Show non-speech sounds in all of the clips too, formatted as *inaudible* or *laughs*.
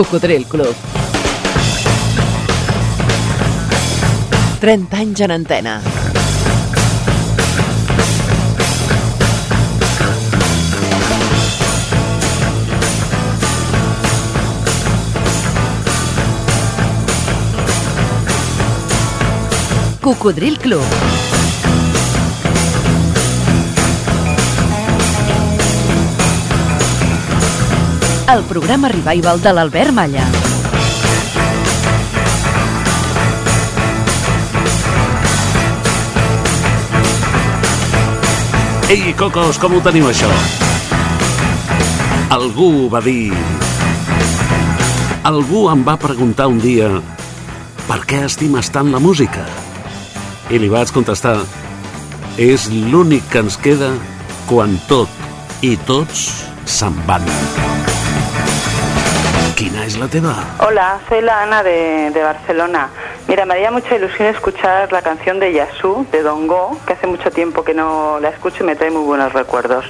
Cocodril Club. 30 anys en antena. Cocodril Club. El programa revival de l'Albert Malla. Ei, cocos, com ho teniu, això? Algú va dir... Algú em va preguntar un dia per què estimes tant la música? I li vaig contestar és l'únic que ens queda quan tot i tots se'n van. Hola, soy la Ana de, Barcelona. Mira, me haría mucha ilusión escuchar la canción de Yasu, de Dongo, que hace mucho tiempo que no la escucho y me trae muy buenos recuerdos.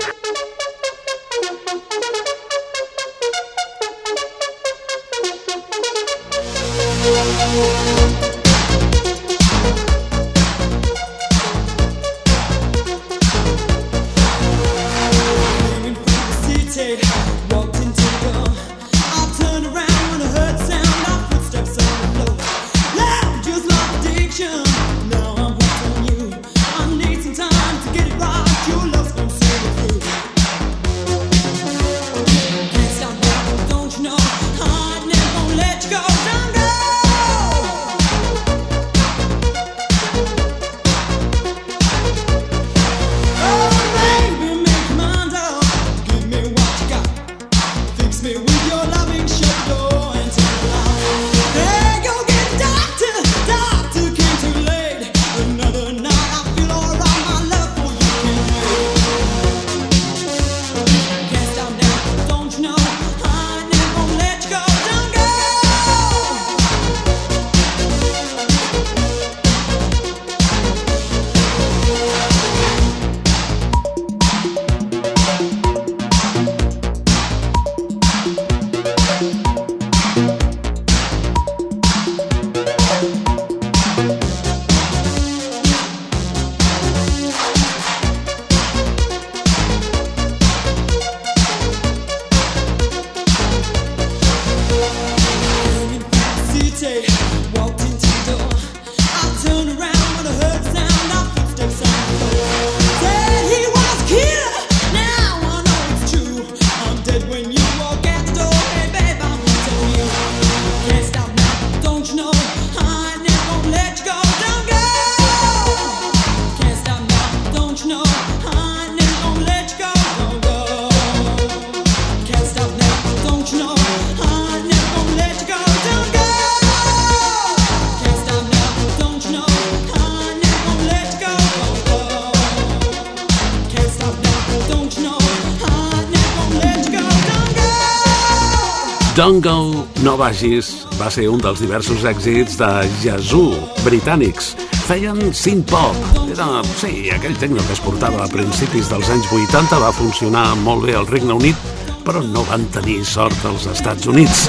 Don't Go, No Vagis va ser un dels diversos èxits de Yazoo, britànics. Feien synth-pop. Era, sí, aquell tecno que es portava a principis dels anys 80 va funcionar molt bé al Regne Unit, però no van tenir sort als Estats Units.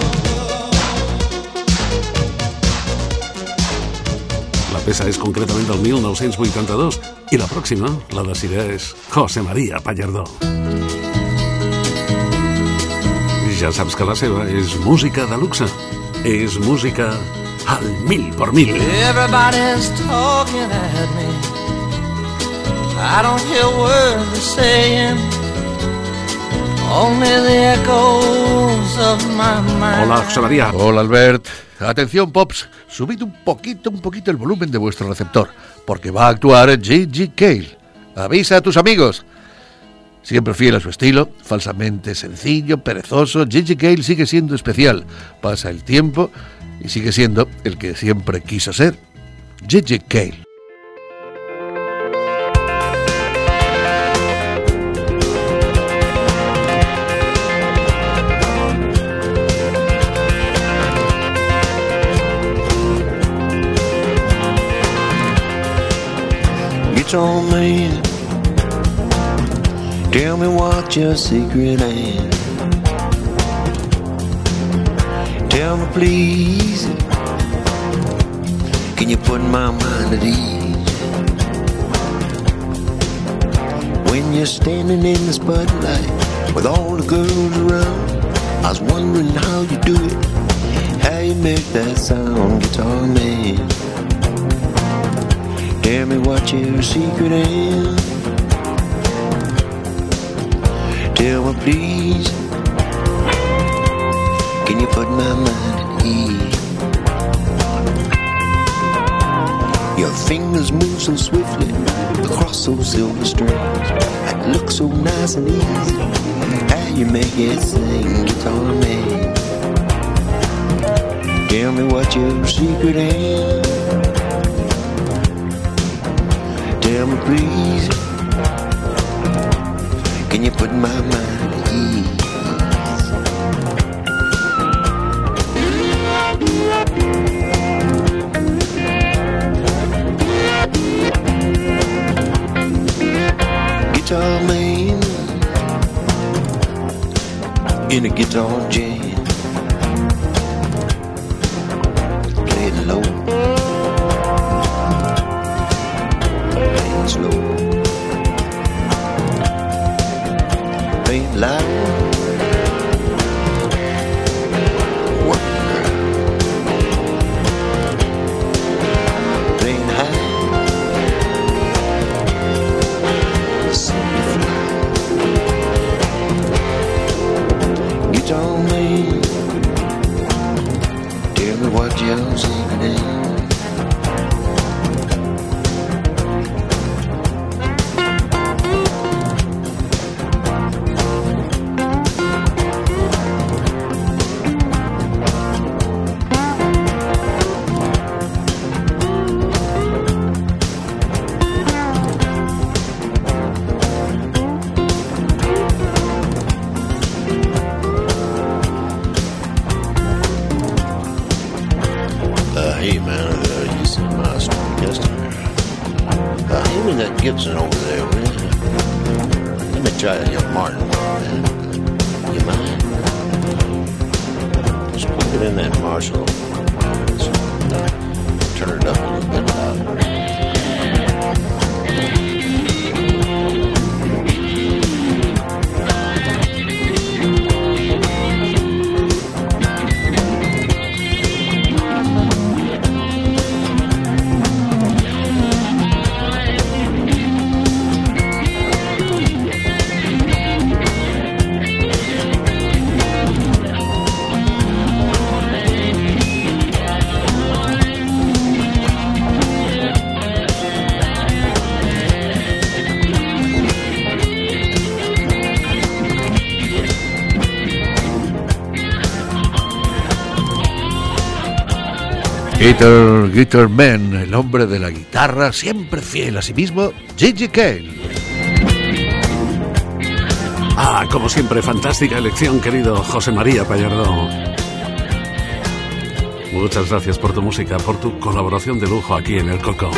La peça és concretament del 1982 i la pròxima la decideix José María Pallardó. Ja saps que la seva és música de luxe. És música al mil por mil. Everybody's talking at me. I don't hear words they're saying. Only the echoes of my mind. Hola, José María. Hola Albert. Atención Pops, subid un poquito, un poquito el volumen de vuestro receptor, porque va a actuar G.G. Cale. Avisa a tus amigos. Siempre fiel a su estilo, falsamente sencillo, perezoso, Gigi Cale sigue siendo especial. Pasa el tiempo y sigue siendo el que siempre quiso ser. Gigi Cale. Guitar man, tell me what your secret is. Tell me, please, can you put my mind at ease? When you're standing in the spotlight with all the girls around, I was wondering how you do it, how you make that sound, guitar man. Tell me what your secret is. Tell me, please, can you put my mind at ease? Your fingers move so swiftly across those silver strings. That look so nice and easy. How you make it sing, guitar man. Tell me what your secret is. Tell me please. Can you put my mind at ease? Guitar man in a guitar jam, alive. Worker, fly. Tell me what you're singing. In that Marshall. Guitar, Guitar Man, el hombre de la guitarra, siempre fiel a sí mismo, Gigi Cale. Ah, como siempre, fantástica elección, querido José María Pallardó. Muchas gracias por tu música, por tu colaboración de lujo aquí en El Coco.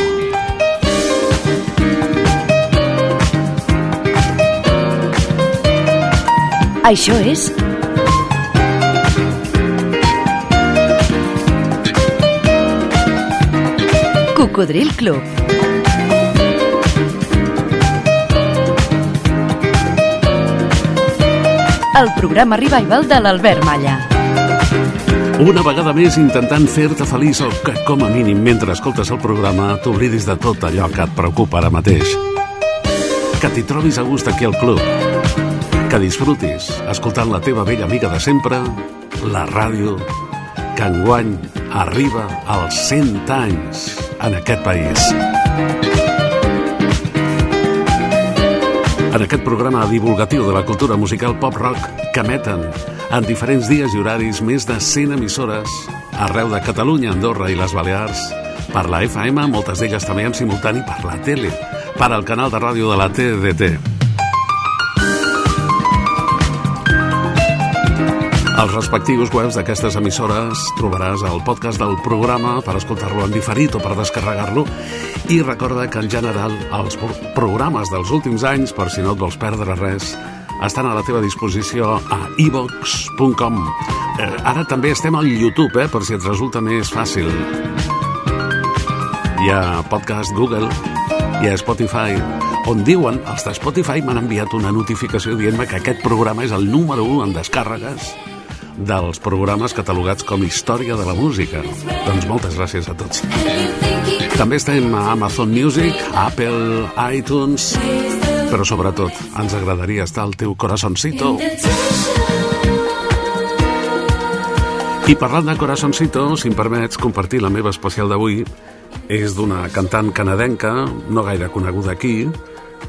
Això és... Cocodril Club. El programa revival de l'Albert Malla. Una vegada més intentant fer-te feliç o que, com a mínim, mentre escoltes el programa, t'oblidis de tot allò que et preocupa ara mateix. Que t'hi trobis a gust aquí al club. Que disfrutis escoltant la teva vella amiga de sempre, la ràdio, que enguany arriba als 100 anys en aquest país. En aquest programa divulgatiu de la cultura musical pop-rock que emeten en diferents dies i horaris més de 100 emissores arreu de Catalunya, Andorra i les Balears, per la FM, moltes d'elles també en simultani per la tele, per al canal de ràdio de la TDT. Als respectius webs d'aquestes emissores trobaràs el podcast del programa per escoltar-lo en diferit o per descarregar-lo i recorda que en general els pro- programes dels últims anys, per si no et vols perdre res, estan a la teva disposició a ivox.com. Eh, ara també estem al YouTube, eh, per si et resulta més fàcil. Hi ha podcast Google, hi ha Spotify, on diuen, els de Spotify m'han enviat una notificació dient-me que aquest programa és el número 1 en descàrregues dels programes catalogats com Història de la Música. Doncs moltes gràcies a tots. També estem a Amazon Music, Apple, iTunes, però sobretot ens agradaria estar al teu corazoncito. I parlant de corazoncito, si em permets compartir la meva especial d'avui, és d'una cantant canadenca, no gaire coneguda aquí,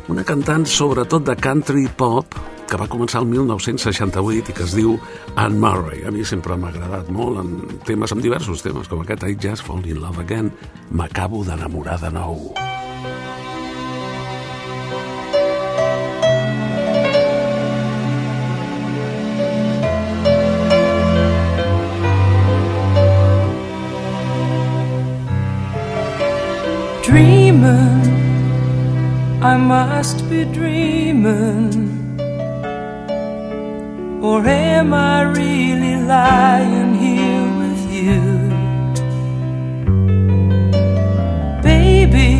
una cantant sobretot de country pop, que va començar el 1968 i que es diu Anne Murray. A mi sempre m'ha agradat molt en temes, en diversos temes, com aquest I Just Fall in Love Again. M'acabo d'enamorar de nou. Dreaming, I must be dreaming. Or am I really lying here with you? Baby,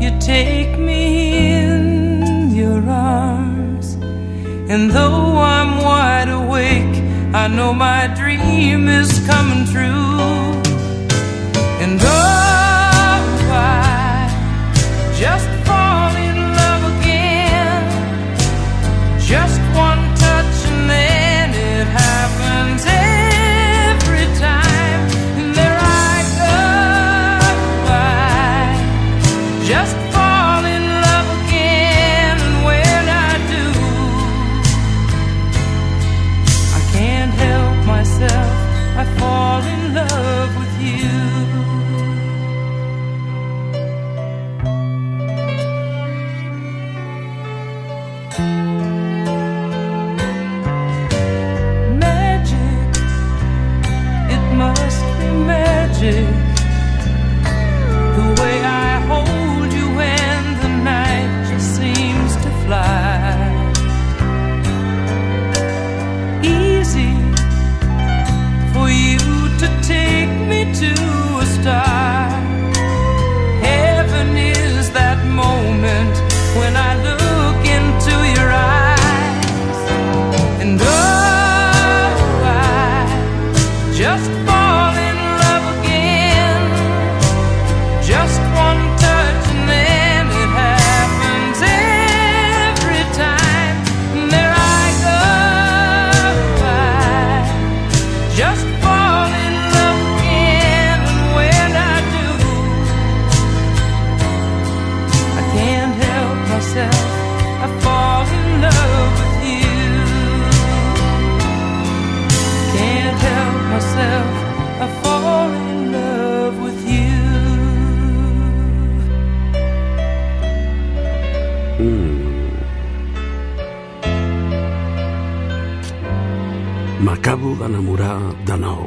you take me in your arms. And though I'm wide awake, I know my dream is coming true. M'acabo d'enamorar de nou.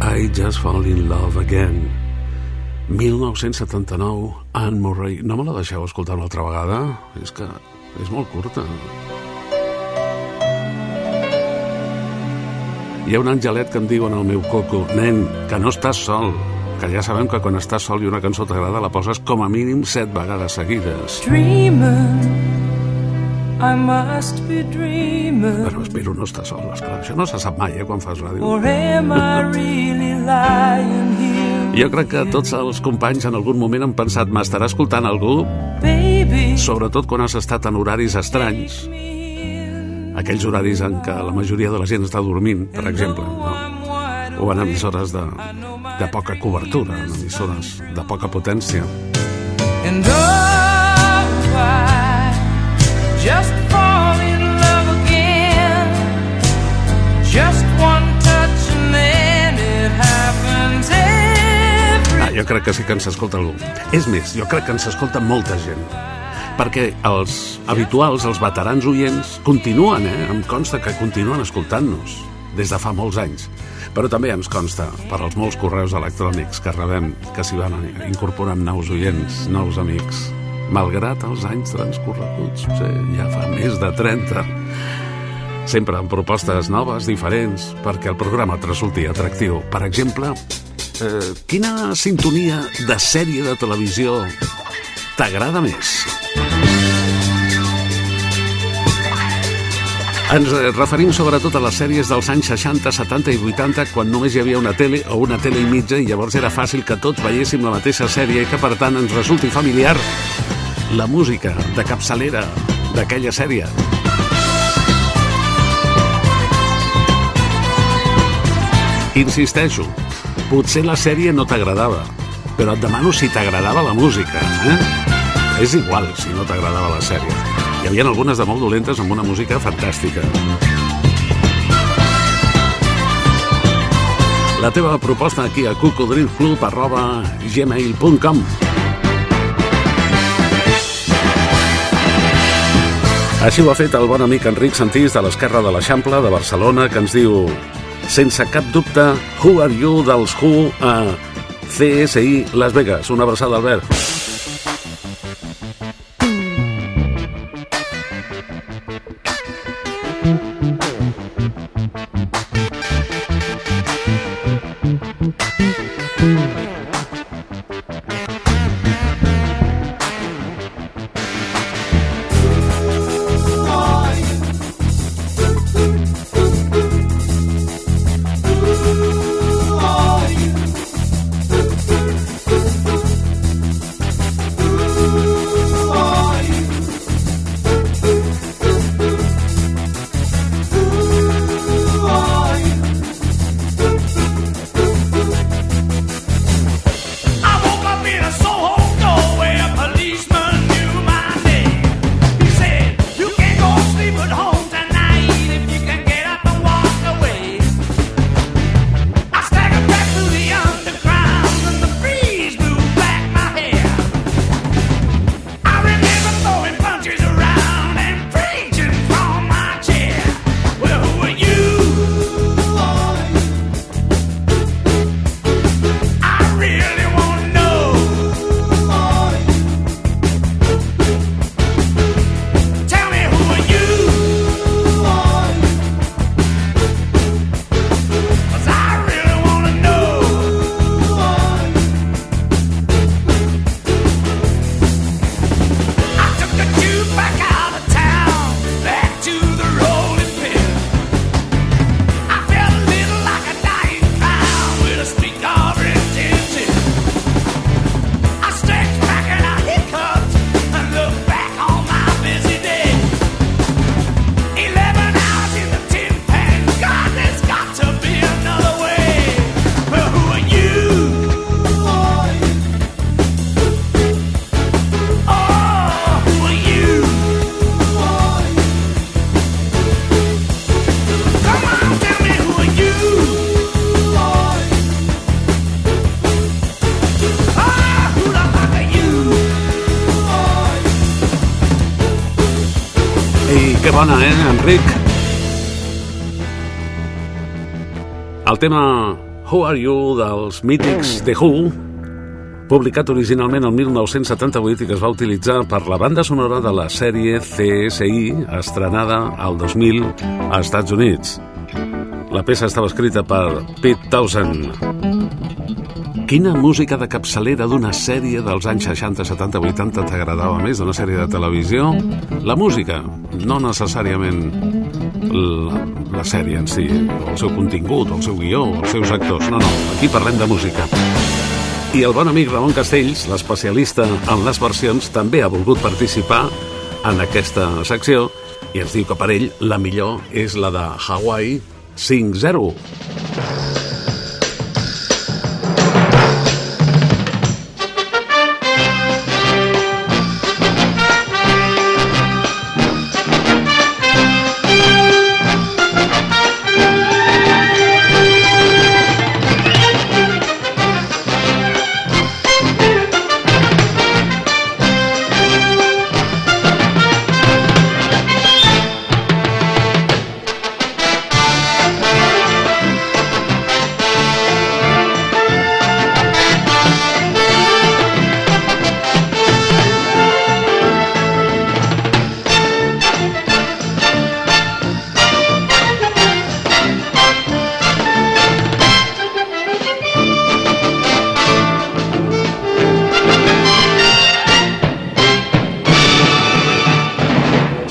I just fall in love again. 1979, Anne Murray. No me la deixeu escoltar una altra vegada? És que és molt curta. Hi ha un angelet que em diu en el meu coco, nen, que no estàs sol, que ja sabem que quan estàs sol i una cançó t'agrada la poses com a mínim set vegades seguides. Dreaming, I must be dreaming. Però espero no estar sol, esclar. Això no se sap mai, eh, quan fas ràdio. Or am I really lying here? Jo crec que tots els companys en algun moment han pensat m'estarà escoltant algú, Baby, sobretot quan has estat en horaris estranys, aquells horaris en què la majoria de la gent està dormint, per exemple, no? o en emissores de, de poca cobertura, en emissores de poca potència. and oh, just fall in love again. Just one touch and it happens every Ah, jo crec que sí que ens escolta algú. És més, jo crec que ens escolta molta gent. Perquè els habituals, els veterans oients, continuen, eh? Em consta que continuen escoltant-nos des de fa molts anys. Però també ens consta, per als molts correus electrònics que rebem, que s'hi van incorporant nous oients, nous amics. Malgrat els anys transcorreguts, sí, ja fa més de 30. Sempre amb propostes noves, diferents, perquè el programa et resulti atractiu. Per exemple, eh, quina sintonia de sèrie de televisió t'agrada més? Ens eh, referim sobretot a les sèries dels anys 60, 70 i 80, quan només hi havia una tele o una tele i mitja i llavors era fàcil que tots veiéssim la mateixa sèrie i que, per tant, ens resulti familiar la música de capçalera d'aquella sèrie. Insisteixo, potser la sèrie no t'agradava, però et demano si t'agradava la música. Eh? És igual si no t'agradava la sèrie. Hi havia algunes de molt dolentes amb una música fantàstica. La teva proposta aquí a cocodrilclub Així ho ha fet el bon amic Enric Santís de l'Esquerra de l'Eixample de Barcelona que ens diu sense cap dubte Who Are You dels Who a CSI Las Vegas. Una abraçada, Albert. Enric? El tema Who Are You dels mítics The Who, publicat originalment el 1978 i que es va utilitzar per la banda sonora de la sèrie CSI, estrenada al 2000 als Estats Units. La peça estava escrita per Pete Townsend. Quina música de capçalera d'una sèrie dels anys 60, 70, 80 t'agradava més d'una sèrie de televisió? La música, no necessàriament la, la sèrie en si, o el seu contingut, el seu guió, els seus actors. No, no, aquí parlem de música. I el bon amic Ramon Castells, l'especialista en les versions, també ha volgut participar en aquesta secció i ens diu que per ell la millor és la de Hawaii 5-0.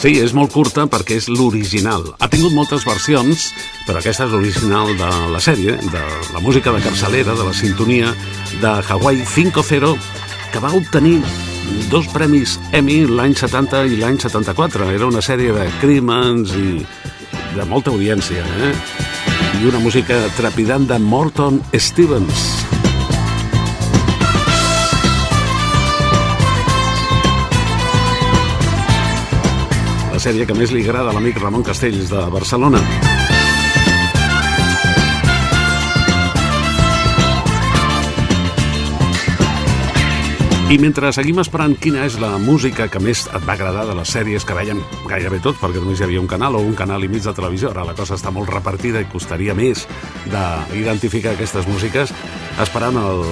Sí, és molt curta perquè és l'original. Ha tingut moltes versions, però aquesta és l'original de la sèrie, de la música de capçalera, de la sintonia de Hawaii 5-0, que va obtenir dos premis Emmy l'any 70 i l'any 74. Era una sèrie de crímens i de molta audiència, eh? I una música trepidant de Morton Stevens. Sèrie que més li agrada a l'amic Ramon Castells de Barcelona. I mentre seguim esperant quina és la música que més et va agradar de les sèries que veiem gairebé tots, perquè només hi havia un canal o un canal i mig de televisió, ara la cosa està molt repartida i costaria més d'identificar aquestes músiques, esperant el,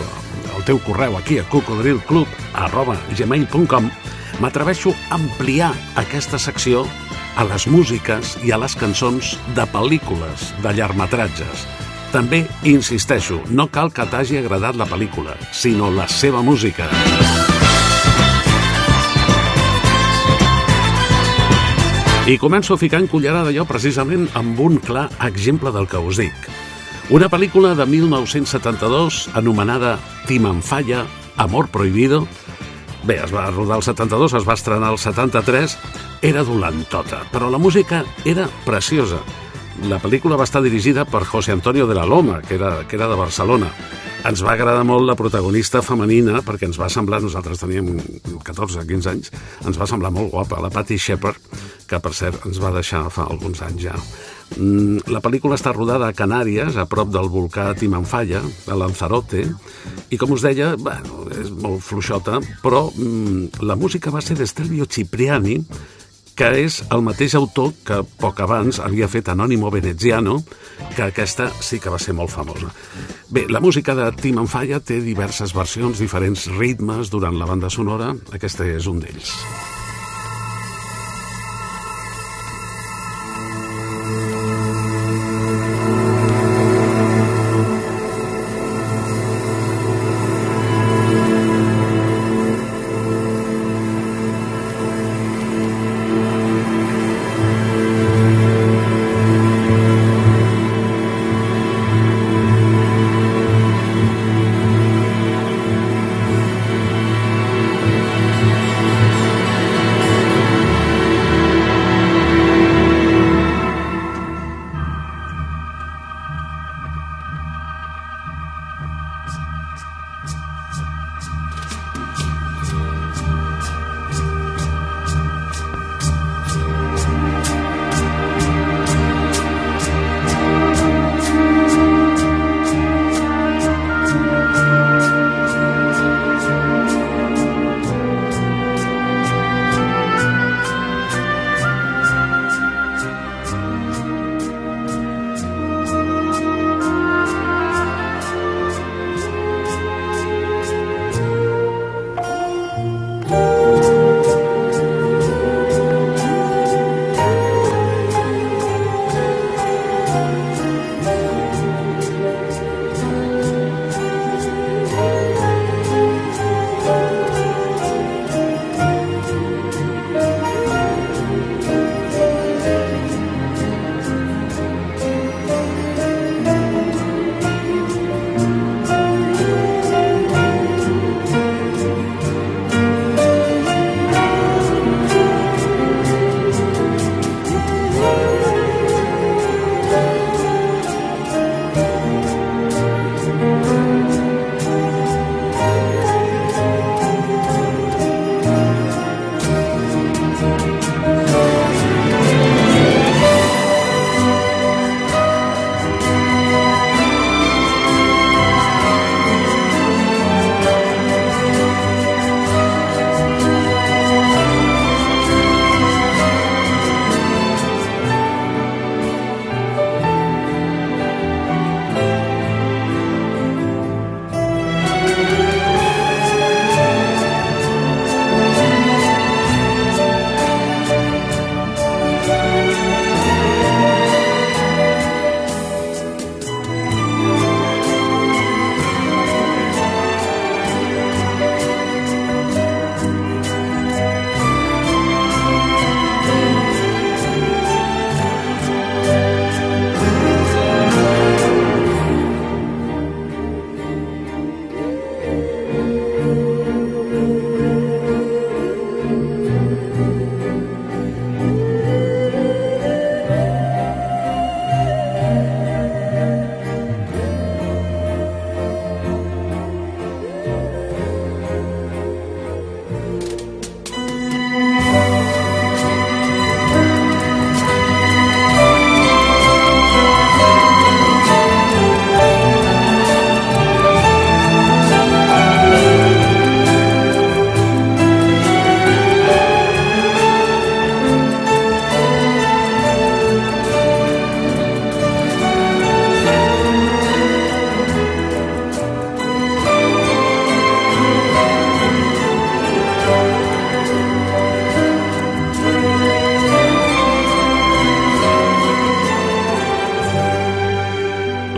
el teu correu aquí a cocodrilclub arroba gmail.com m'atreveixo a ampliar aquesta secció a les músiques i a les cançons de pel·lícules, de llargmetratges. També insisteixo, no cal que t'hagi agradat la pel·lícula, sinó la seva música. I començo ficant cullerada jo precisament amb un clar exemple del que us dic. Una pel·lícula de 1972 anomenada Timanfaya, Amor Prohibido, Bé, es va rodar el 72, es va estrenar el 73, era dolentota, però la música era preciosa. La pel·lícula va estar dirigida per José Antonio de la Loma, que era, que era de Barcelona. Ens va agradar molt la protagonista femenina perquè ens va semblar, nosaltres teníem 14-15 anys, ens va semblar molt guapa, la Patty Shepard, que per cert ens va deixar fa alguns anys ja. Mm, La pel·lícula està rodada a Canàries, a prop del volcà Timanfaya, a Lanzarote, i com us deia, bueno, és molt fluixota, però mm, la música va ser d'Estelvio Cipriani, que és el mateix autor que poc abans havia fet Anònimo Veneziano, que aquesta sí que va ser molt famosa. Bé, la música de Tim Falla té diverses versions, diferents ritmes durant la banda sonora, aquesta és un d'ells.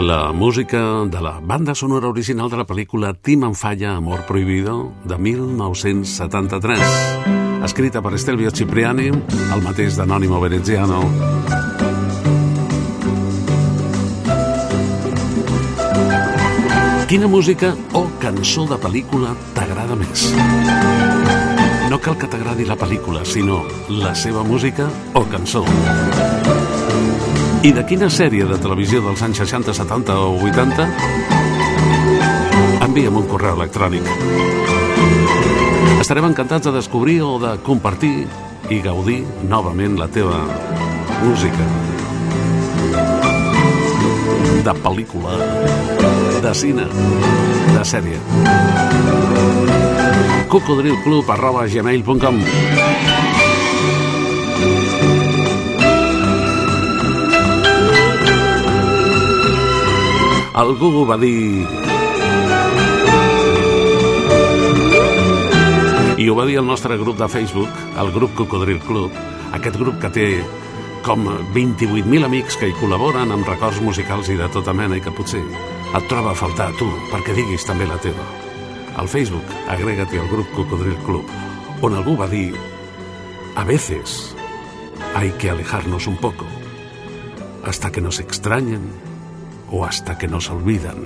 La música de la banda sonora original de la pel·lícula Tim en falla, Amor prohibido, de 1973, escrita per Estelvio Cipriani, el mateix d'Anònimo Veneziano. Quina música o cançó de pel·lícula t'agrada més? No cal que t'agradi la pel·lícula, sinó la seva música o cançó. I de quina sèrie de televisió dels anys 60, 70 o 80? Envia'm un correu electrònic. Estarem encantats de descobrir o de compartir i gaudir novament la teva música. De pel·lícula, de cine, de sèrie. cocodrilclub arroba gmail.com Algú va dir... I ho va dir el nostre grup de Facebook, el grup Cocodril Club, aquest grup que té com 28.000 amics que hi col·laboren amb records musicals i de tota mena i que potser et troba a faltar a tu perquè diguis també la teva. Al Facebook, agrégate al grup Cocodril Club, on algú va dir a veces hay que alejarnos un poco hasta que nos extrañen o hasta que nos olvidan.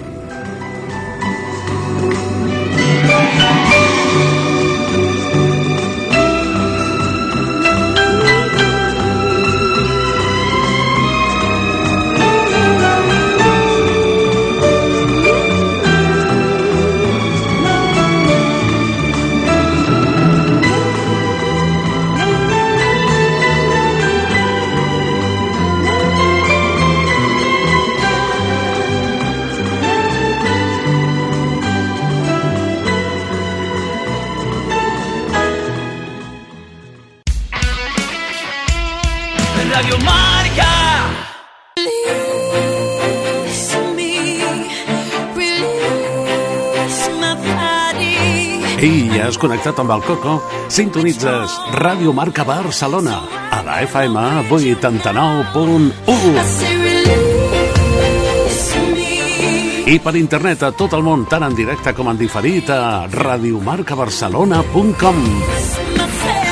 Connectat amb el Coco? Sintonitzes Ràdio Marca Barcelona a la FM 89.1 Say release me. i per internet a tot el món, tant en directe com en diferit a radiomarcabarcelona.com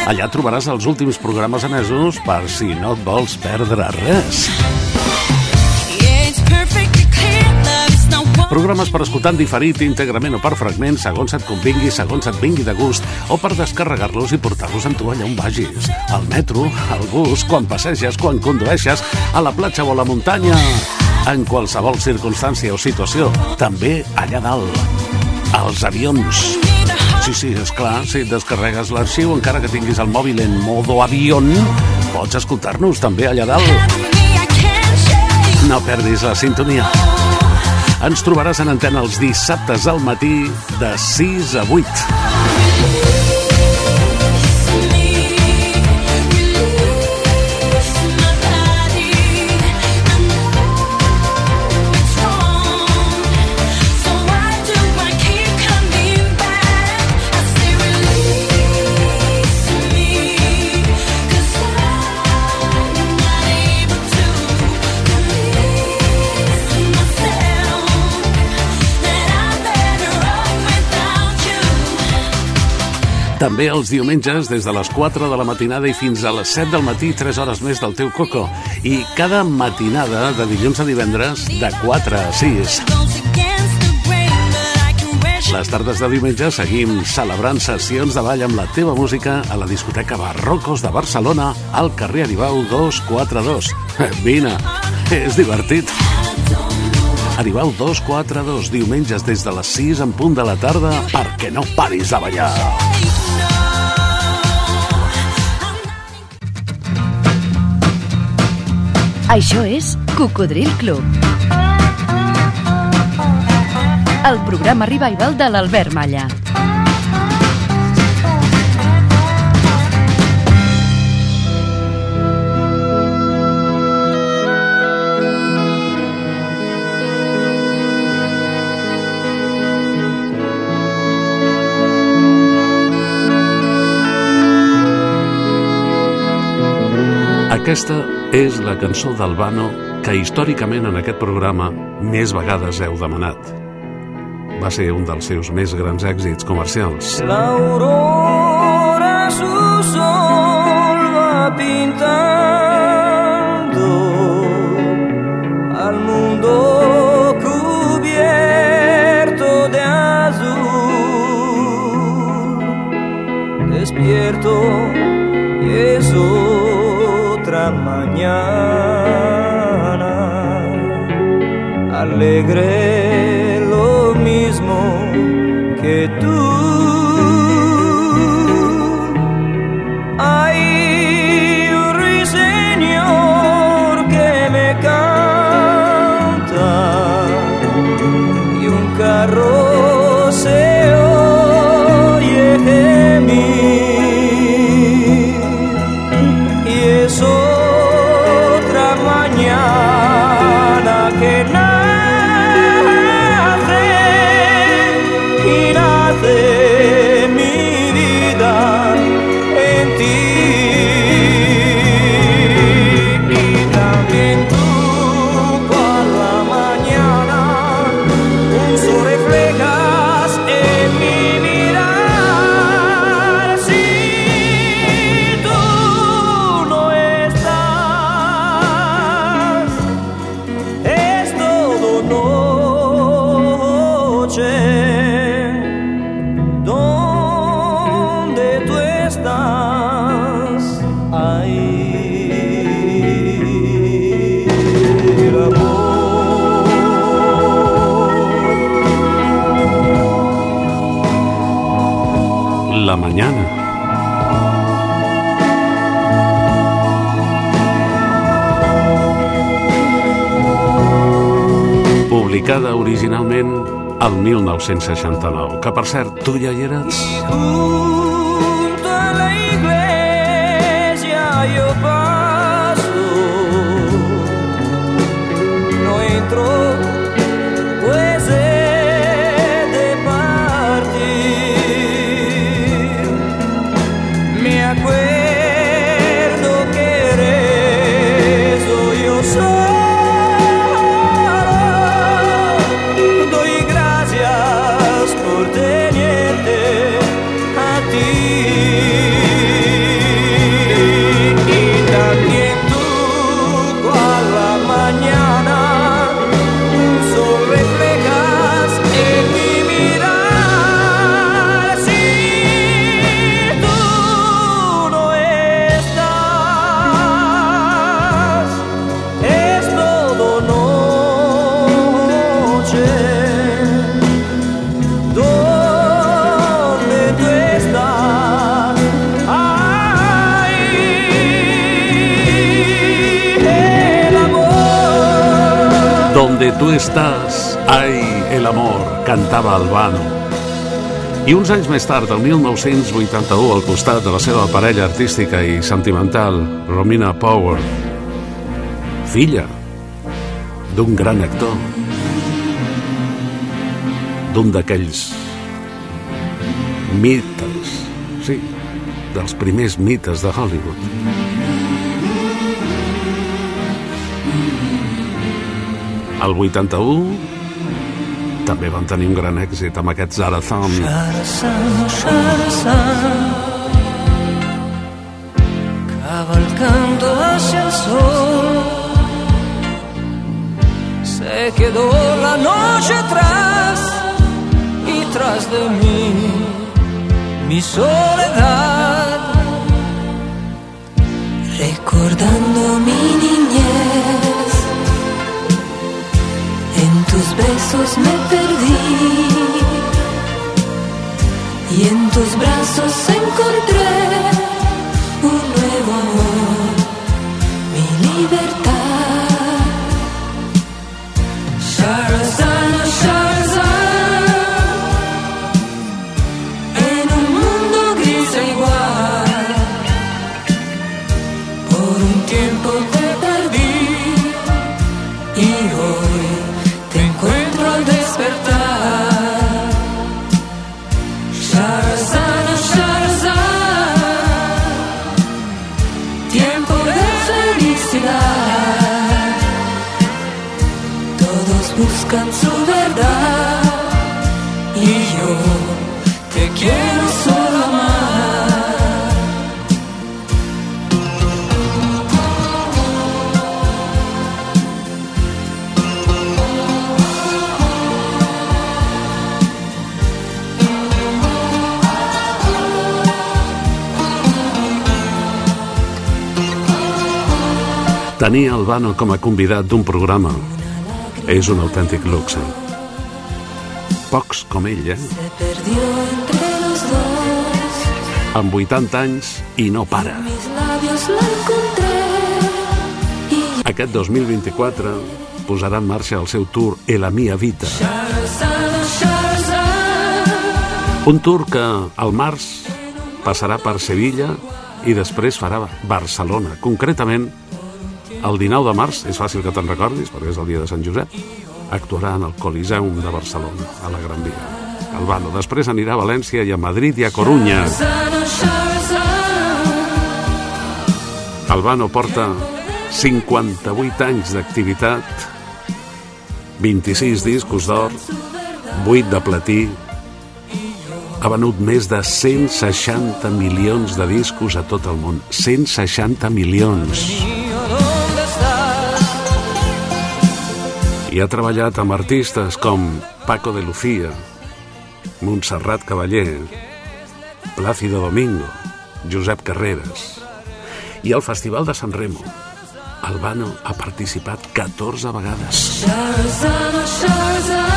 Allà trobaràs els últims programes emesos per si no et vols perdre res. Programes per escoltar en diferit, íntegrament o per fragments, segons et convingui, segons et vingui de gust, o per descarregar-los i portar-los amb tu allà on vagis. Al metro, al bus, quan passeges, quan condueixes, a la platja o a la muntanya. En qualsevol circumstància o situació, també allà dalt. Als avions. Sí, sí, és clar, si descarregues l'arxiu, encara que tinguis el mòbil en modo avión, pots escoltar-nos també allà dalt. No perdis la sintonia. Ens trobaràs en antena els dissabtes al matí de 6 a 8. També els diumenges, des de les 4 de la matinada i fins a les 7 del matí, 3 hores més del teu coco. I cada matinada, de dilluns a divendres, de 4 a 6. Les tardes de diumenge seguim celebrant sessions de ball amb la teva música a la discoteca Barrocos de Barcelona al carrer Aribau 242. *laughs* Vine, és divertit. Aribau 242, diumenges des de les 6 en punt de la tarda perquè no paris de ballar. Això és Cocodril Club. El programa revival de l'Albert Malla. Aquesta és la cançó d'Albano que històricament en aquest programa més vegades heu demanat. Va ser un dels seus més grans èxits comercials. La aurora su sol va pintando al mundo cubierto de azul. Despierto mañana alegre lo mismo que tú. 1969, que per cert, tu ja hi eres? I uns anys més tard, el 1981, al costat de la seva parella artística i sentimental, Romina Power, filla d'un gran actor, d'un d'aquells mites, sí, dels primers mites de Hollywood. Al 81 també van tenir un gran èxit amb aquest. Sharazan, Sharazan, cavalcando hacia el sol, se quedó la noche atrás y tras de mí mi soledad, recordando mi niñez. Besos me perdí. Y en tus brazos encontré buscan su verdad y yo te quiero solo amar. Tenir Albano com a convidat d'un programa és un autèntic luxe. Pocs com ell, eh? Amb 80 anys i no para. Aquest 2024 posarà en marxa el seu tour E la mia vita. Un tour que al març passarà per Sevilla i després farà Barcelona. Concretament, el 19 de març, és fàcil que te'n recordis perquè és el dia de Sant Josep, actuarà en el Coliseum de Barcelona, a la Gran Via. Albano. Després anirà a València i a Madrid i a Corunya. Albano porta 58 anys d'activitat, 26 discos d'or, 8 de platí, ha venut més de 160 milions de discos a tot el món. 160 milions. Ha treballat amb artistes com Paco de Lucía, Montserrat Cavaller, Plácido Domingo, Josep Carreras. I al Festival de San Remo, Albano ha participat 14 vegades. Sharzan, Sharzan.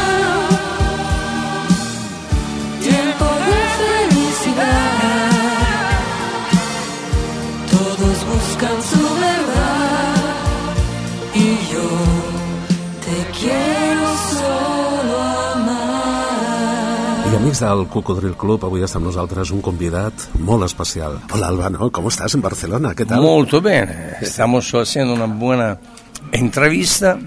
Amics del Cocodril Club, avui està amb nosaltres un convidat molt especial. Hola Albano, ¿cómo estás en Barcelona? ¿Qué tal? Molto bene, estamos haciendo una buena entrevista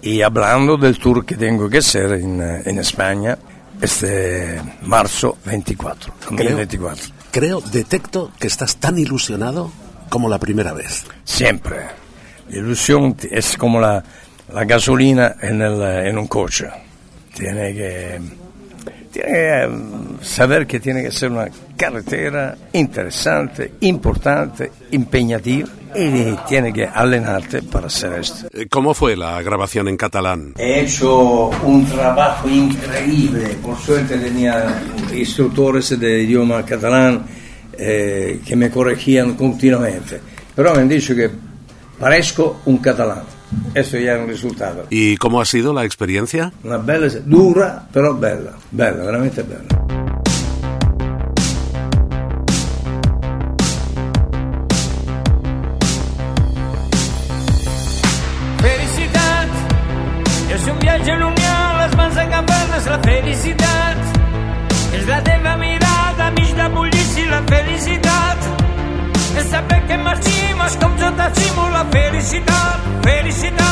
y hablando del tour que tengo que hacer en, eh, en España este marzo 24, 2024. Creo, detecto que estás tan ilusionado como la primera vez. Siempre. La ilusión es como la, la gasolina en, el, eh, en un coche. Tiene que, tiene que saber que tiene que ser una carretera interesante, importante, impegnativa y tiene que allenarte para hacer esto. Eh, ¿Cómo fue la grabación en catalán? He hecho un trabajo increíble. Por suerte tenía instructores de idioma catalán eh, que me corregían continuamente. Pero me han dicho que parezco un catalán. Eso ya es un resultado. ¿Y cómo ha sido la experiencia? Una bella, dura, però bella. Bella, veramente bella. Felicitat és un viatge en unió, les mans agafades, la felicitat és la teva mirada, mig de bullici, la felicitat és saber que marxim, és com jo t'estimo, la felicitat, felicidade.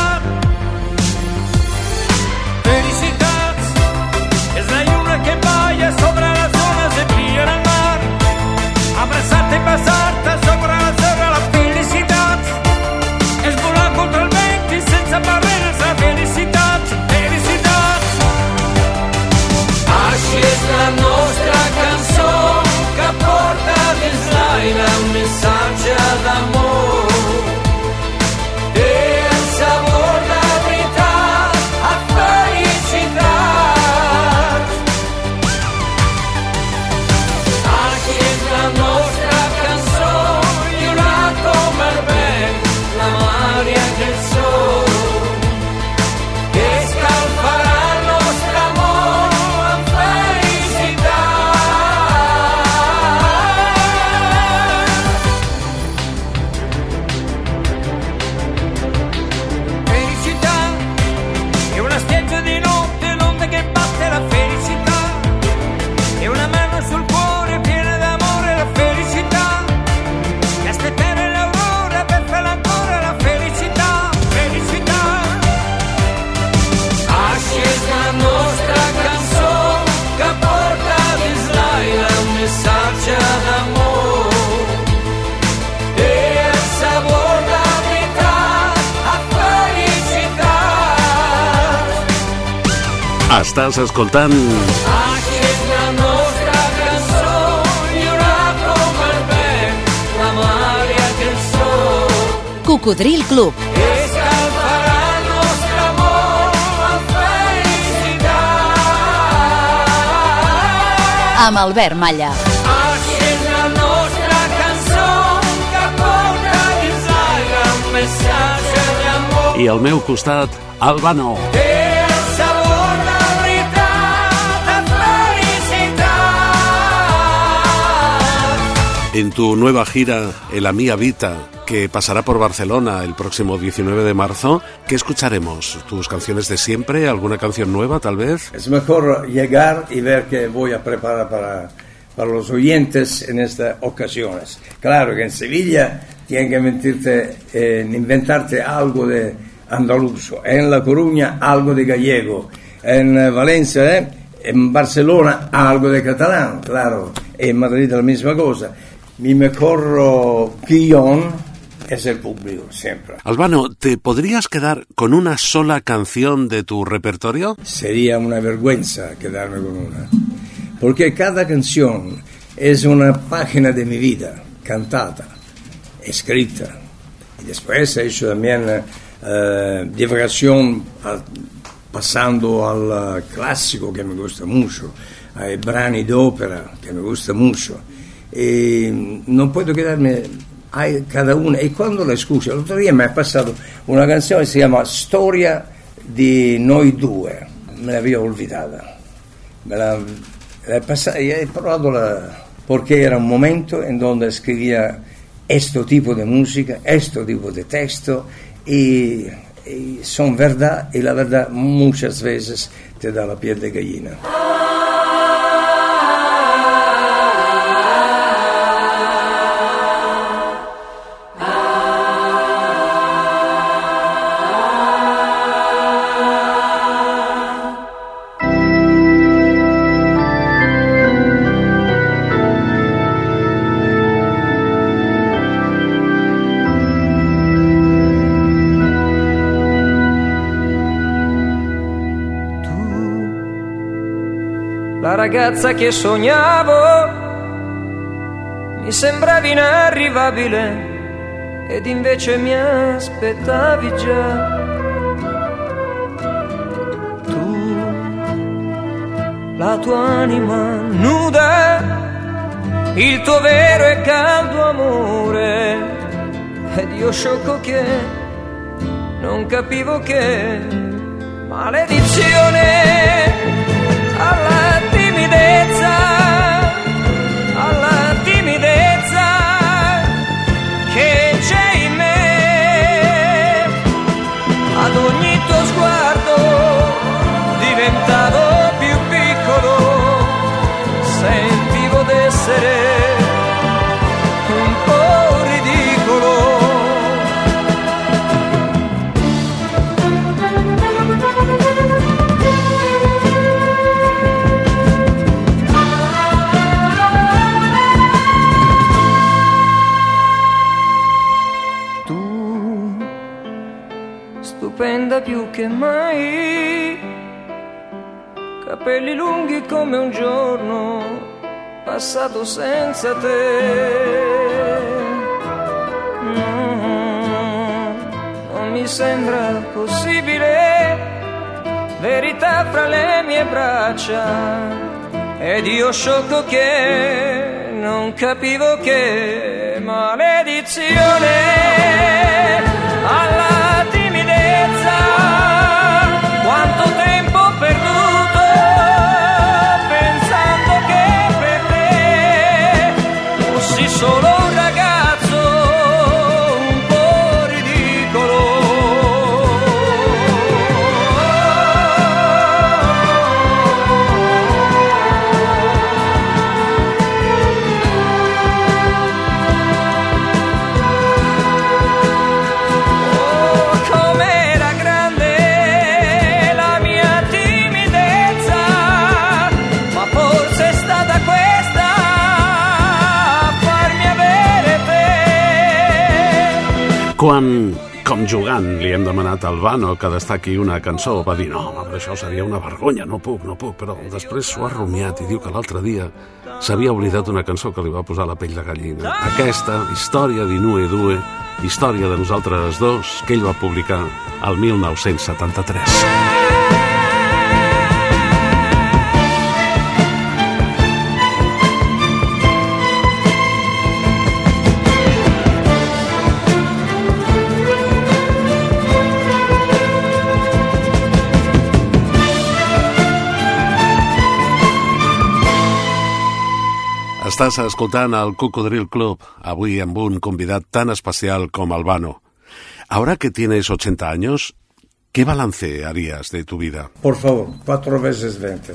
Estàs escoltant Aquesta nostra cançó vent, la que el sol Cocodril Club. escalfarà el nostre amor amb felicitat. Amb Albert Malla. Aquesta nostra cançó que porta dins l'aire un missatge d'amor. i al meu costat, Albano. Té En tu nueva gira, El Mía Vita, que pasará por Barcelona el próximo 19 de marzo, ¿qué escucharemos? ¿Tus canciones de siempre? ¿Alguna canción nueva, tal vez? Es mejor llegar y ver qué voy a preparar para, para los oyentes en estas ocasiones. Claro que en Sevilla tienen que mentirte, eh, inventarte algo de andaluzo, en La Coruña algo de gallego, en eh, Valencia, eh, en Barcelona algo de catalán, claro, en Madrid la misma cosa. Mi mejor oh, guion es el público, siempre. Albano, ¿te podrías quedar con una sola canción de tu repertorio? Sería una vergüenza quedarme con una. Porque cada canción es una página de mi vida, cantada, escrita. Y después he hecho también eh, divagación pasando al eh, clásico que me gusta mucho, ai brani d'opera que me gusta mucho. e non puedo darmi a cada una. E quando la scusa l'altro giorno mi è passata una canzone che si chiama Storia di noi due. Me l'avevo olvidata. Me la, la passata, e provato perché era un momento in cui scrivia questo tipo di musica questo tipo di testo e, e sono verità e la verità muchas veces te dà la piel di gallina. Ragazza che sognavo mi sembravi inarrivabile ed invece mi aspettavi già. Tu, la tua anima nuda, il tuo vero e caldo amore ed io sciocco che non capivo che maledizione più che mai, capelli lunghi come un giorno passato senza te. No, non mi sembra possibile, verità fra le mie braccia, ed io sciocco che non capivo che maledizione Quan Com jugant, li hem demanat al Vano que destaqui una cançó. Va dir, no, home, això seria una vergonya, no puc, no puc. Però després s'ho ha rumiat i diu que l'altre dia s'havia oblidat una cançó que li va posar la pell de gallina. Aquesta, història d'Inue Due, història de nosaltres dos, que ell va publicar al 1973. Estàs escoltant el Cocodril Club, avui amb un convidat tan especial com Albano. Ahora que tienes 80 años, ¿qué balance harías de tu vida? Por favor, cuatro veces 20.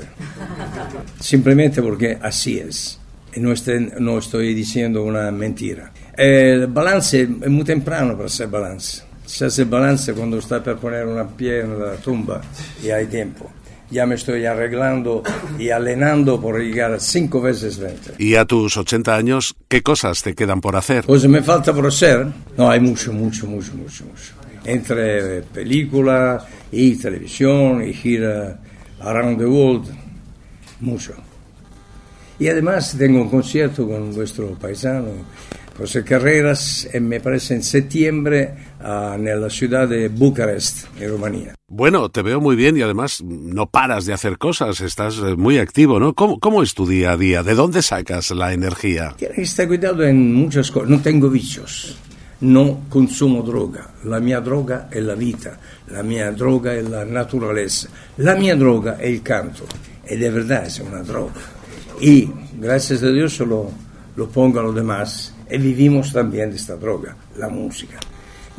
Simplemente porque así es. No, estoy, no estoy diciendo una mentira. El balance es muy temprano para hacer balance. Se hace balance cuando está por poner una pie en la tumba y hay tiempo. Ya me estoy arreglando y alenando por llegar a cinco veces 20. Y a tus 80 años, ¿qué cosas te quedan por hacer? Pues me falta por hacer. No, hay mucho, mucho, mucho, mucho, mucho. Entre película y televisión y gira around the world, mucho. Y además tengo un concierto con vuestro paisano, José Carreras, e me parece en septiembre ah, nella ciudad de Bucarest, en Rumanía. Bueno, te veo muy bien y además no paras de hacer cosas, estás eh, muy activo, ¿no? ¿Cómo, cómo es tu día a día? ¿De dónde sacas la energía? Tiene que estar cuidado en muchas cosas. No tengo vicios, no consumo droga. La mia droga è la vita, la mia droga è la naturaleza, la mia droga è il canto. Ed è verdad, es una droga. Y gracias a Dios lo, lo pongo a los demás y vivimos también de esta droga, la música.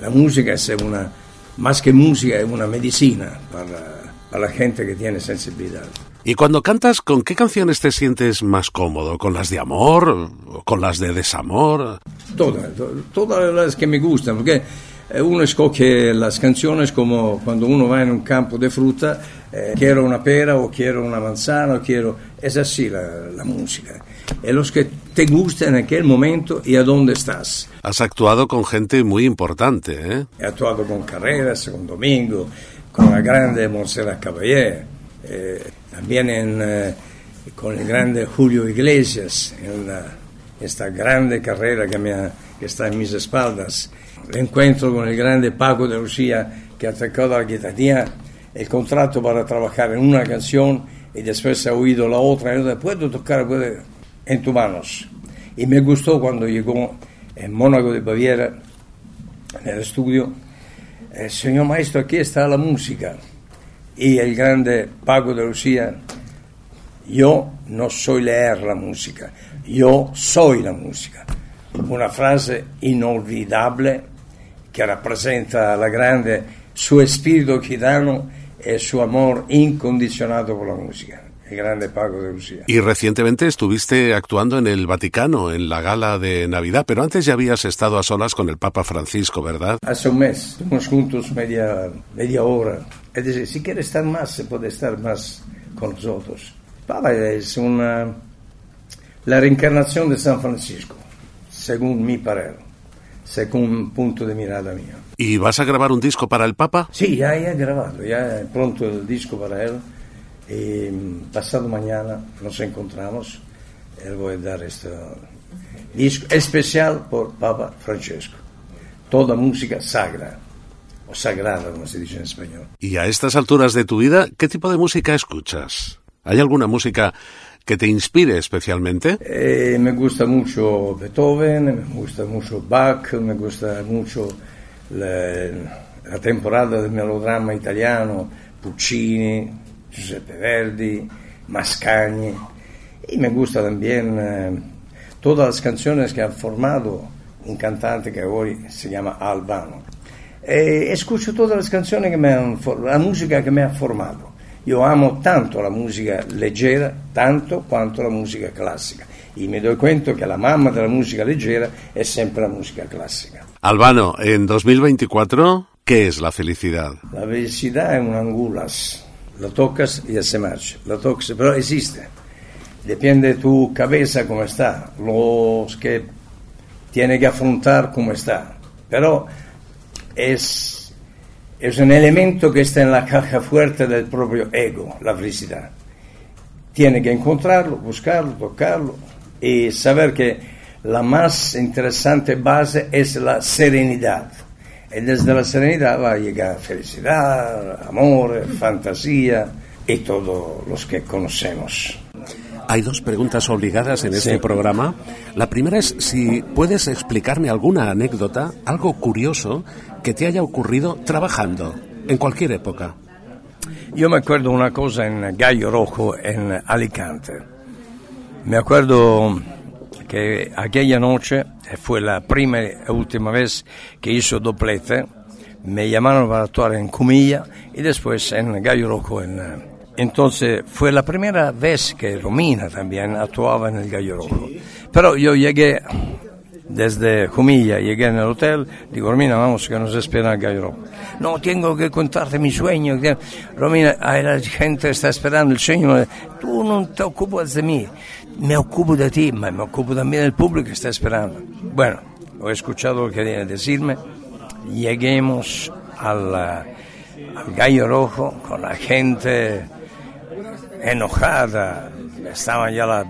La música es una, más que música, es una medicina para, para la gente que tiene sensibilidad. Y cuando cantas, ¿con qué canciones te sientes más cómodo? ¿Con las de amor? ¿O ¿Con las de desamor? Todas, to- todas las que me gustan, porque eh, uno escoge las canciones como cuando uno va en un campo de fruta, eh, quiero una pera o quiero una manzana, o quiero... Es así la, la música. Es los que te gustan en aquel momento y a dónde estás. Has actuado con gente muy importante, ¿eh? He actuado con Carreras, con Domingo, con la grande Montserrat Caballé, eh, también en, eh, con el grande Julio Iglesias, en la- esta grande carrera que, me ha- que está en mis espaldas. El encuentro con el grande Paco de Lucía, que ha tocado la guitarra, el contrato para trabajar en una canción y después ha oído la otra, y yo, puedo tocar puede- en tus manos. Y me gustó cuando llegó en Mónaco de Baviera, en el estudio, eh, señor maestro, aquí está la música. Y el grande Paco de Lucía, yo no soy leer la música, yo soy la música. Una frase inolvidable che rappresenta la grande suo spirito gitano e suo amor incondizionato por la musica. El grande Paco de Lucía. Y recientemente estuviste actuando en el Vaticano, en la gala de Navidad, pero antes ya habías estado a solas con el Papa Francisco, ¿verdad? Hace un mes, estuvimos juntos media, media hora. Es decir, si quiere estar más, se puede estar más con nosotros. Papa es una, la reencarnación de San Francisco, según mi parer, según un punto de mirada mío. ¿Y vas a grabar un disco para el Papa? Sí, ya he grabado, ya pronto el disco para él. Y mm, pasado mañana nos encontramos. Él voy a dar este disco especial por Papa Francesco. Toda música sagra, o sagrada, como se dice en español. Y a estas alturas de tu vida, ¿qué tipo de música escuchas? ¿Hay alguna música que te inspire especialmente? Eh, me gusta mucho Beethoven, me gusta mucho Bach, me gusta mucho la, la temporada del melodrama italiano, Puccini, Giuseppe Verdi, Mascagni. Y me gusta también eh, todas las canciones que ha formado un cantante que hoy se llama Albano. Eh, escucho todas las canciones que me han la música que me ha formado. Io amo tanto la musica leggera, tanto quanto la musica classica. E mi doy cuenta che la mamma della musica leggera è sempre la musica classica. Albano, en 2024, ¿qué es la felicidad? La felicidad è un angulas, la tocas y ya se marcha, la tocas, pero existe. Depende de tu cabeza cómo está, los que tiene que afrontar cómo está. Pero es, es un elemento que está en la caja fuerte del propio ego, la felicidad. Tiene que encontrarlo, buscarlo, tocarlo y saber que la más interesante base es la serenidad. Y desde la serenidad va a llegar felicidad, amor, fantasía y todos los que conocemos. Hay dos preguntas obligadas en este Sí. programa. La primera es si puedes explicarme alguna anécdota, algo curioso que te haya ocurrido trabajando en cualquier época. Yo me acuerdo una cosa en Gallo Rojo, en Alicante. Me acuerdo que aquella noche fue la prima y última vez que hizo doblete. Me llamaron para actuar en Comilla y después en Gallo Rojo. En, eh, entonces fue la primera vez que Romina también actuaba en el Gallo Rojo. Pero yo llegué desde Comilla, llegué en el hotel, digo, Romina, vamos, que nos espera el Gallo Rojo. No, tengo que contarte mi sueño. Romina, la gente está esperando el sueño. Tú no te ocupas de mí. Me ocupo de ti, me ocupo también del público que está esperando. Bueno, he escuchado lo que quería decirme. Lleguemos al, eh, al Gallo Rojo con la gente enojada. Estaban ya las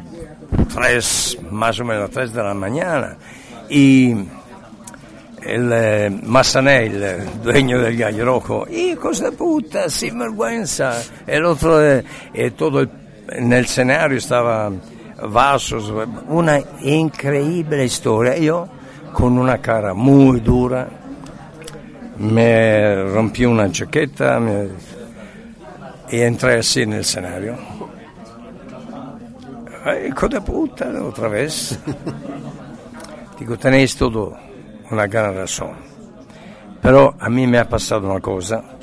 tres, más o menos tres de la mañana. Y el eh, dueño del Gallo Rojo, hijos de puta, sin vergüenza. El otro, eh, eh, todo en el escenario estaba Vassos, una incredibile storia. Io con una cara molto dura mi rompì una giacchetta mi... e entrai così nel scenario. Ecco da puttana, otra vez. Dico, tenéis tutto una gran ragione. Però a me mi è passata una cosa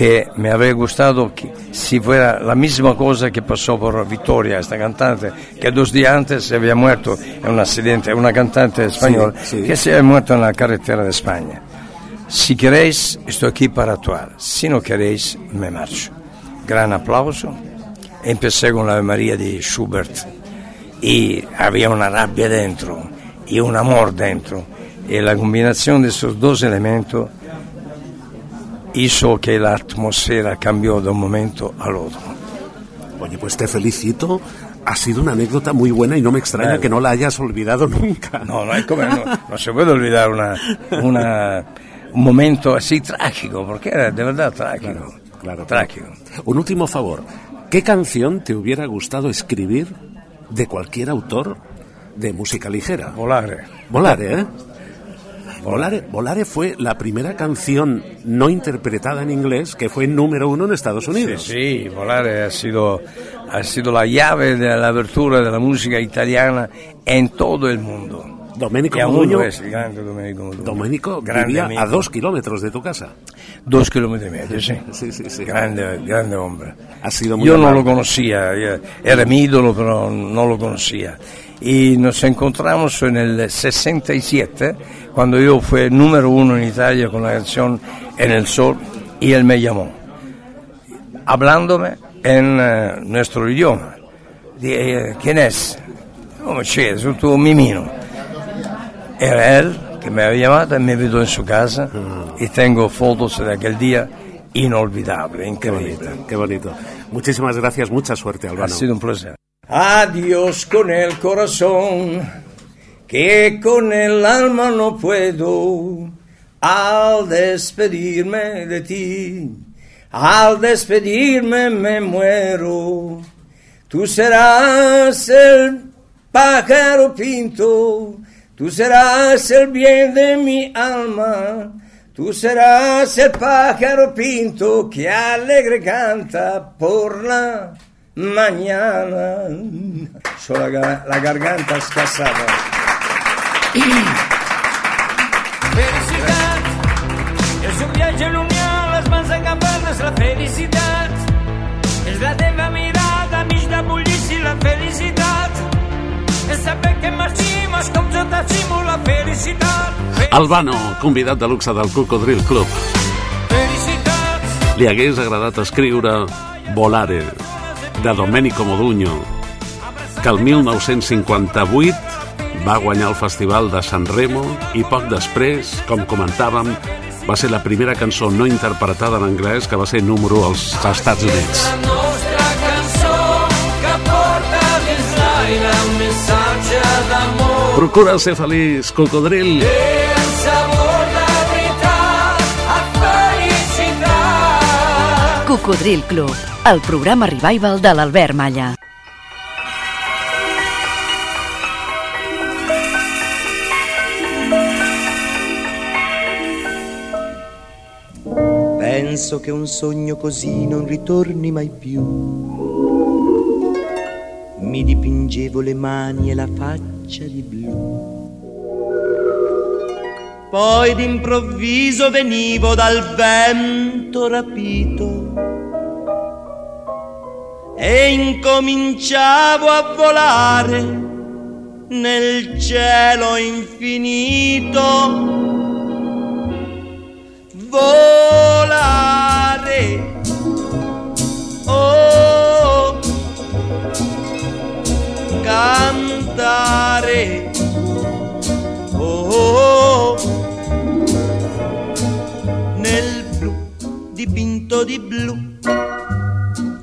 que me habría gustado que si fuera la misma cosa que pasó por Victoria, esta cantante, que dos días antes se había muerto en un accidente, una cantante española, Sí, sí. que se había muerto en la carretera de España. Si queréis, estoy aquí para actuar. Si no queréis, me marcho. Gran aplauso. Empecé con la Ave María de Schubert y había una rabia dentro y un amor dentro. Y la combinación de esos dos elementos hizo que la atmósfera cambió de un momento al otro. Oye, pues te felicito. Ha sido una anécdota muy buena y no me extraña Claro. que no la hayas olvidado nunca. No, no, hay como- no, no se puede olvidar una, una- un momento así trágico, porque era de verdad trágico. Claro, trágico. Un último favor. ¿Qué canción te hubiera gustado escribir de cualquier autor de música ligera? Volare. Volare, ¿eh? Volare, Volare fue la primera canción no interpretada en inglés que fue número uno en Estados Sí, Unidos. sí, Volare ha sido, ha sido la llave de la apertura de la música italiana en todo el mundo. Domenico lo es, el grande Domenico Modugno. Domenico Grande vivía amigo. a dos kilómetros de tu casa. Dos kilómetros y medio, sí. *laughs* Sí, sí, sí. Grande, grande hombre. Ha sido muy Yo no amable. lo conocía, yo- era mi ídolo, pero no lo conocía. Y nos encontramos en el 67, cuando yo fui número uno en Italia con la canción En el Sol, y él me llamó, hablándome en eh, nuestro idioma. Dije, ¿quién es? ¿Cómo c'è? Soy tu mimino. Era él que me había llamado y me invitó en su casa y tengo fotos de aquel día inolvidable, Qué increíble. bonito, qué bonito. Muchísimas gracias, mucha suerte, Ha Albano. sido un placer. Adiós con el corazón, que con el alma no puedo. Al despedirme de ti, al despedirme me muero. Tú serás el pájaro pinto, tú serás el bien de mi alma. Tú serás el pájaro pinto que alegre canta por la mañana. Soy la, la garganta escasada. Felicidad és un viatge en unió, les mans engambades, la felicitat és la teva mirada, mig de bullici, la felicitat és saber que marxim, com jo t'estimo, la felicitat. Albano, convidat de luxe del Cocodril Club. Felicitat, Li hagués agradat escriure Volare, de Domenico Modugno, que el 1958 va guanyar el Festival de San Remo i poc després, com comentàvem, va ser la primera cançó no interpretada en anglès que va ser número als Estats Units. La nostra cançó que porta dins l'aire un missatge d'amor Procura ser feliç, cocodril. i Cocodril Club, el programa revival de l'Albert Malla. Penso che un sogno così non ritorni mai più. Mi dipingevo le mani e la faccia di blu. Poi d'improvviso venivo dal vento rapito e incominciavo a volare nel cielo infinito volare. Oh, cantare. Oh, nel blu dipinto di blu,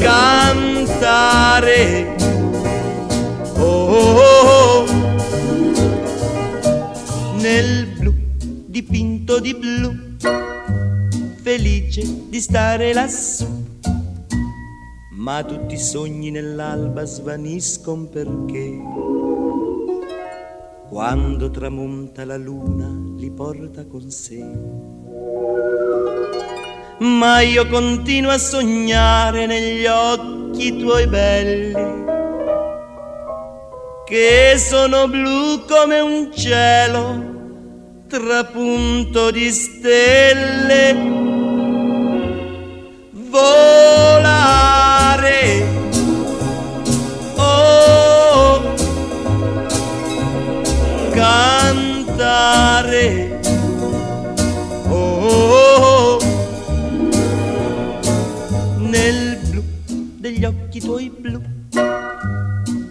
Cantare. Oh, nel blu dipinto di blu, felice di stare lassù. Ma tutti i sogni nell'alba svaniscono perché quando tramonta la luna li porta con sé. Ma io continuo a sognare negli occhi tuoi belli, che sono blu come un cielo trapunto di stelle. Volare oh cantare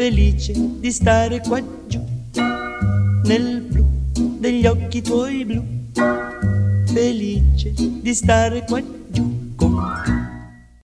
felice di stare qua giù, nel blu degli occhi tuoi blu, felice di stare qua giù con te.